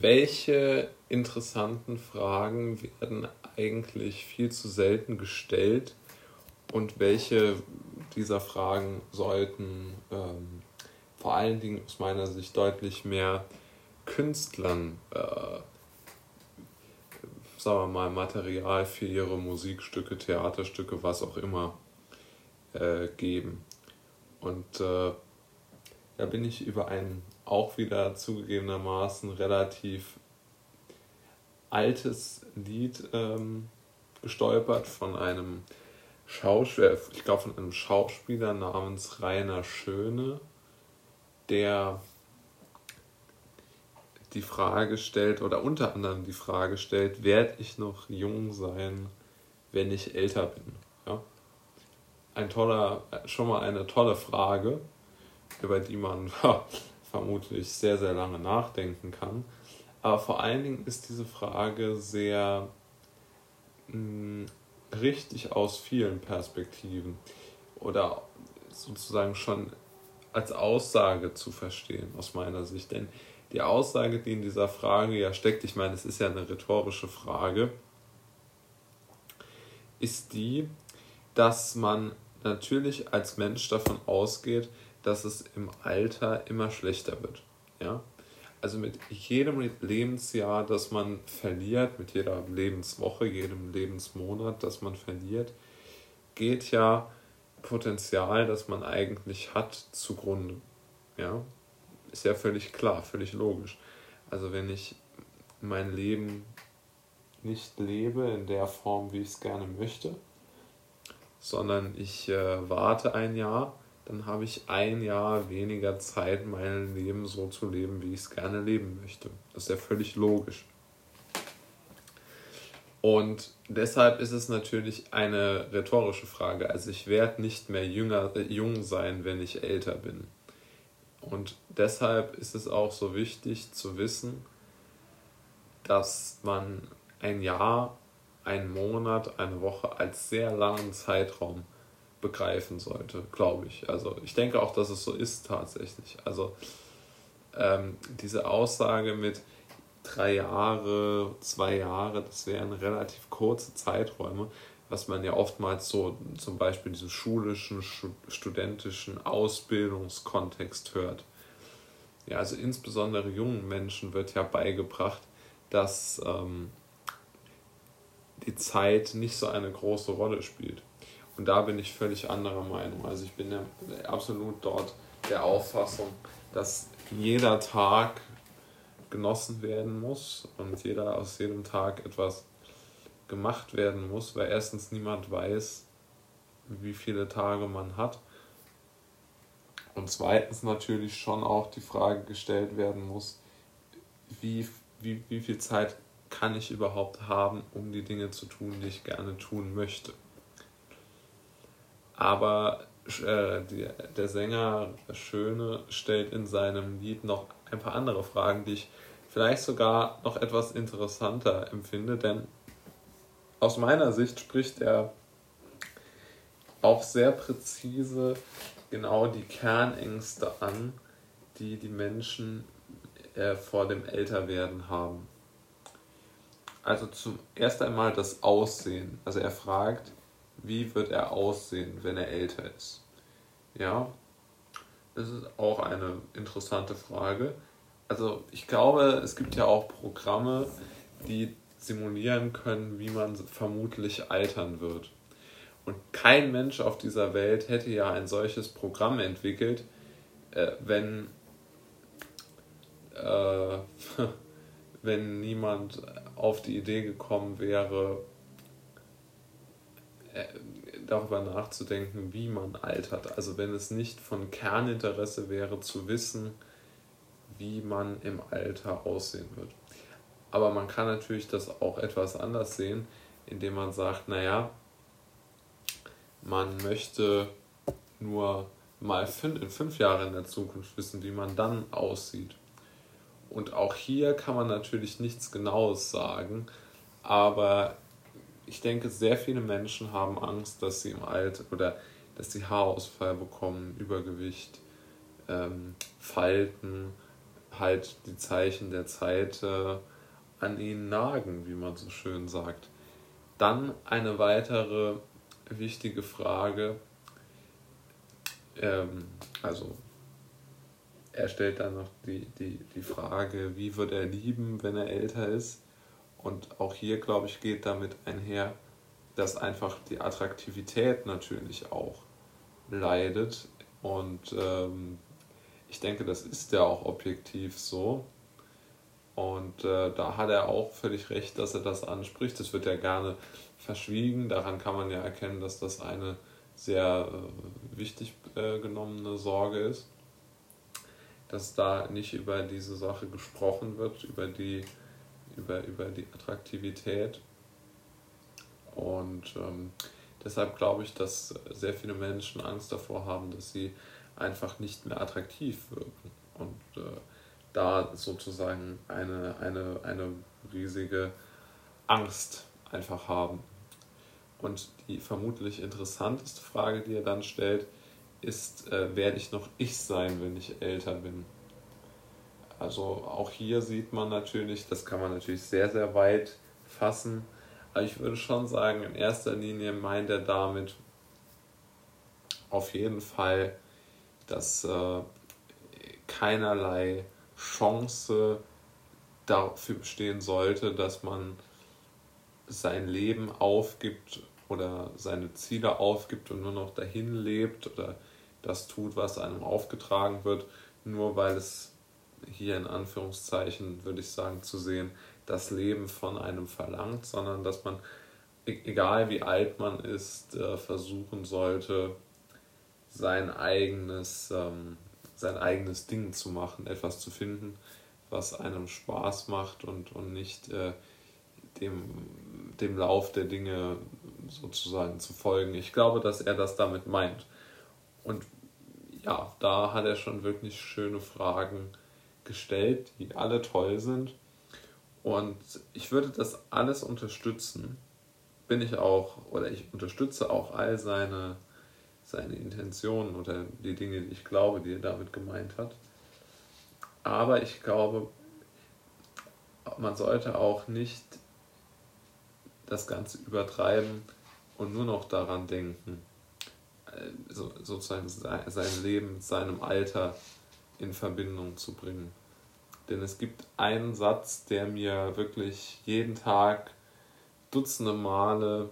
welche interessanten Fragen werden eigentlich viel zu selten gestellt und welche dieser Fragen sollten ähm, vor allen Dingen aus meiner Sicht deutlich mehr Künstlern, äh, sagen wir mal, Material für ihre Musikstücke, Theaterstücke, was auch immer äh, geben. Und äh, da bin ich über ein auch wieder zugegebenermaßen relativ altes Lied ähm, gestolpert von einem Schauspieler, ich glaube von einem Schauspieler namens Rainer Schöne, der die Frage stellt oder unter anderem die Frage stellt, werde ich noch jung sein, wenn ich älter bin? Ja? Ein toller, schon mal eine tolle Frage, über die man vermutlich sehr, sehr lange nachdenken kann. Aber vor allen Dingen ist diese Frage sehr mh, hm, richtig aus vielen Perspektiven oder sozusagen schon als Aussage zu verstehen, aus meiner Sicht. Denn die Aussage, die in dieser Frage ja steckt, ich meine, es ist ja eine rhetorische Frage, ist die, dass man natürlich als Mensch davon ausgeht, dass es im Alter immer schlechter wird. Ja? Also mit jedem Lebensjahr, das man verliert, mit jeder Lebenswoche, jedem Lebensmonat, das man verliert, geht ja Potenzial, das man eigentlich hat, zugrunde. Ja? Ist ja völlig klar, völlig logisch. Also wenn ich mein Leben nicht lebe in der Form, wie ich es gerne möchte, sondern ich äh, warte ein Jahr, dann habe ich ein Jahr weniger Zeit, mein Leben so zu leben, wie ich es gerne leben möchte. Das ist ja völlig logisch. Und deshalb ist es natürlich eine rhetorische Frage. Also ich werde nicht mehr jünger, äh, jung sein, wenn ich älter bin. Und deshalb ist es auch so wichtig zu wissen, dass man ein Jahr, einen Monat, eine Woche als sehr langen Zeitraum begreifen sollte, glaube ich. Also ich denke auch, dass es so ist tatsächlich. Also ähm, diese Aussage mit drei Jahre, zwei Jahre, das wären relativ kurze Zeiträume, was man ja oftmals so zum Beispiel diesem schulischen, studentischen Ausbildungskontext hört. Ja, also insbesondere jungen Menschen wird ja beigebracht, dass ähm, die Zeit nicht so eine große Rolle spielt. Und da bin ich völlig anderer Meinung. Also ich bin ja absolut dort der Auffassung, dass jeder Tag genossen werden muss und jeder aus jedem Tag etwas gemacht werden muss, weil erstens niemand weiß, wie viele Tage man hat. Und zweitens natürlich schon auch die Frage gestellt werden muss, wie, wie, wie viel Zeit kann ich überhaupt haben, um die Dinge zu tun, die ich gerne tun möchte. Aber äh, die, der Sänger Schöne stellt in seinem Lied noch ein paar andere Fragen, die ich vielleicht sogar noch etwas interessanter empfinde, denn aus meiner Sicht spricht er auch sehr präzise genau die Kernängste an, die die Menschen äh, vor dem Älterwerden haben. Also zum erst einmal das Aussehen. Also er fragt, wie wird er aussehen, wenn er älter ist? Ja, das ist auch eine interessante Frage. Also ich glaube, es gibt ja auch Programme, die simulieren können, wie man vermutlich altern wird. Und kein Mensch auf dieser Welt hätte ja ein solches Programm entwickelt, äh, wenn, äh, wenn niemand auf die Idee gekommen wäre, darüber nachzudenken, wie man altert. Also wenn es nicht von Kerninteresse wäre zu wissen, wie man im Alter aussehen wird. Aber man kann natürlich das auch etwas anders sehen, indem man sagt, naja, man möchte nur mal in fünf Jahren in der Zukunft wissen, wie man dann aussieht. Und auch hier kann man natürlich nichts Genaues sagen, aber ich denke, sehr viele Menschen haben Angst, dass sie im Alter oder dass sie Haarausfall bekommen, Übergewicht, ähm, Falten, halt die Zeichen der Zeit äh, an ihnen nagen, wie man so schön sagt. Dann eine weitere wichtige Frage, ähm, also er stellt dann noch die, die, die Frage, wie wird er lieben, wenn er älter ist. Und auch hier, glaube ich, geht damit einher, dass einfach die Attraktivität natürlich auch leidet. Und ähm, ich denke, das ist ja auch objektiv so. Und äh, da hat er auch völlig recht, dass er das anspricht. Das wird ja gerne verschwiegen. Daran kann man ja erkennen, dass das eine sehr äh, wichtig äh, genommene Sorge ist. Dass da nicht über diese Sache gesprochen wird, über die, über, über die Attraktivität. Und ähm, deshalb glaube ich, dass sehr viele Menschen Angst davor haben, dass sie einfach nicht mehr attraktiv wirken. Und äh, da sozusagen eine, eine, eine riesige Angst einfach haben. Und die vermutlich interessanteste Frage, die er dann stellt, ist, äh, werde ich noch ich sein, wenn ich älter bin? Also auch hier sieht man natürlich, das kann man natürlich sehr, sehr weit fassen, aber ich würde schon sagen, in erster Linie meint er damit auf jeden Fall, dass äh, keinerlei Chance dafür bestehen sollte, dass man sein Leben aufgibt oder seine Ziele aufgibt und nur noch dahin lebt oder das tut, was einem aufgetragen wird, nur weil es hier in Anführungszeichen, würde ich sagen, zu sehen, das Leben von einem verlangt, sondern dass man, e-, egal wie alt man ist, äh, versuchen sollte, sein eigenes ähm, sein eigenes Ding zu machen, etwas zu finden, was einem Spaß macht und, und nicht äh, dem, dem Lauf der Dinge sozusagen zu folgen. Ich glaube, dass er das damit meint. Und ja, da hat er schon wirklich schöne Fragen gestellt, die alle toll sind. Und ich würde das alles unterstützen. Bin ich auch, oder ich unterstütze auch all seine seine Intentionen oder die Dinge, die ich glaube, die er damit gemeint hat. Aber ich glaube, man sollte auch nicht das Ganze übertreiben und nur noch daran denken, äh, so, sozusagen sein Leben seinem Alter in Verbindung zu bringen. Denn es gibt einen Satz, der mir wirklich jeden Tag dutzende Male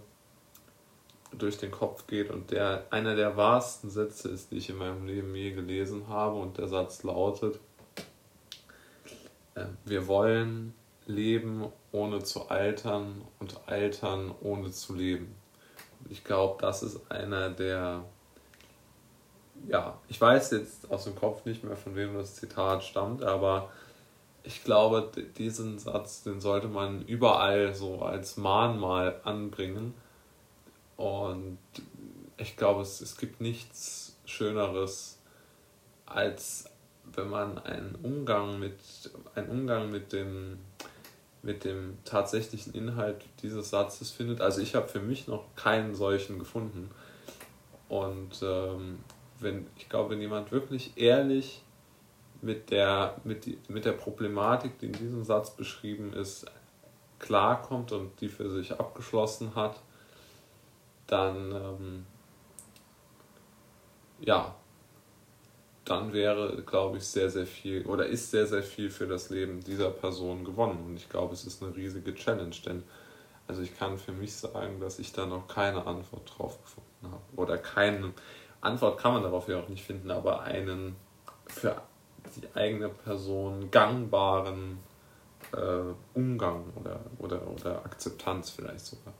durch den Kopf geht und der einer der wahrsten Sätze ist, die ich in meinem Leben je gelesen habe. Und der Satz lautet, äh, wir wollen leben ohne zu altern und altern ohne zu leben. Ich glaube, das ist einer der, ja, ich weiß jetzt aus dem Kopf nicht mehr, von wem das Zitat stammt, aber ich glaube, diesen Satz, den sollte man überall so als Mahnmal anbringen und ich glaube, es, es gibt nichts Schöneres, als wenn man einen Umgang mit, einen Umgang mit dem, mit dem tatsächlichen Inhalt dieses Satzes findet. Also ich habe für mich noch keinen solchen gefunden. Und ähm, wenn, ich glaube, wenn jemand wirklich ehrlich mit der, mit, die, mit der Problematik, die in diesem Satz beschrieben ist, klarkommt und die für sich abgeschlossen hat, dann ähm, ja, dann wäre, glaube ich, sehr, sehr viel oder ist sehr, sehr viel für das Leben dieser Person gewonnen. Und ich glaube, es ist eine riesige Challenge, denn also ich kann für mich sagen, dass ich da noch keine Antwort drauf gefunden habe. Oder keine Antwort kann man darauf ja auch nicht finden, aber einen für die eigene Person gangbaren äh, Umgang oder, oder, oder Akzeptanz vielleicht sogar.